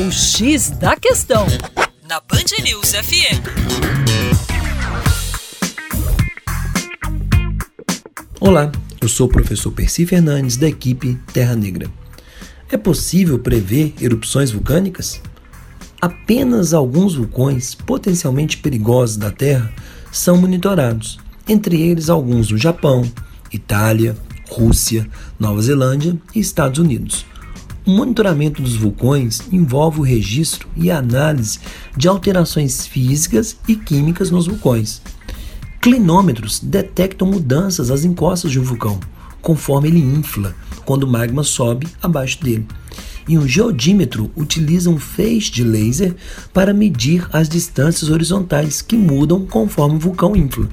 O X da Questão, na Band News FM. Olá, eu sou o professor Percy Fernandes, da equipe Terra Negra. É possível prever erupções vulcânicas? Apenas alguns vulcões potencialmente perigosos da Terra são monitorados, entre eles alguns do Japão, Itália, Rússia, Nova Zelândia e Estados Unidos. O monitoramento dos vulcões envolve o registro e análise de alterações físicas e químicas nos vulcões. Clinômetros detectam mudanças às encostas de um vulcão, conforme ele infla, quando o magma sobe abaixo dele. E um geodímetro utiliza um feixe de laser para medir as distâncias horizontais que mudam conforme o vulcão infla.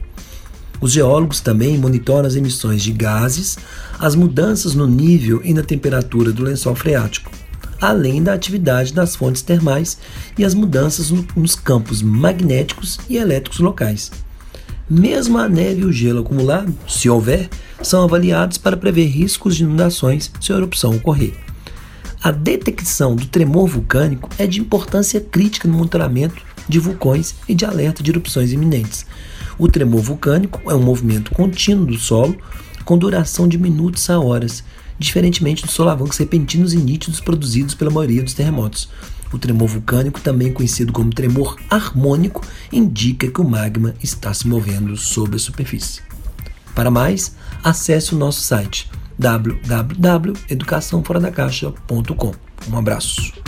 Os geólogos também monitoram as emissões de gases, as mudanças no nível e na temperatura do lençol freático, além da atividade das fontes termais e as mudanças no, nos campos magnéticos e elétricos locais. Mesmo a neve e o gelo acumulado, se houver, são avaliados para prever riscos de inundações se a erupção ocorrer. A detecção do tremor vulcânico é de importância crítica no monitoramento de vulcões e de alerta de erupções iminentes o tremor vulcânico é um movimento contínuo do solo com duração de minutos a horas, diferentemente dos solavancos repentinos e nítidos produzidos pela maioria dos terremotos. O tremor vulcânico, também conhecido como tremor harmônico, indica que o magma está se movendo sobre a superfície. Para mais, acesse o nosso site www.educaçãoforadacaixa.com. Um abraço.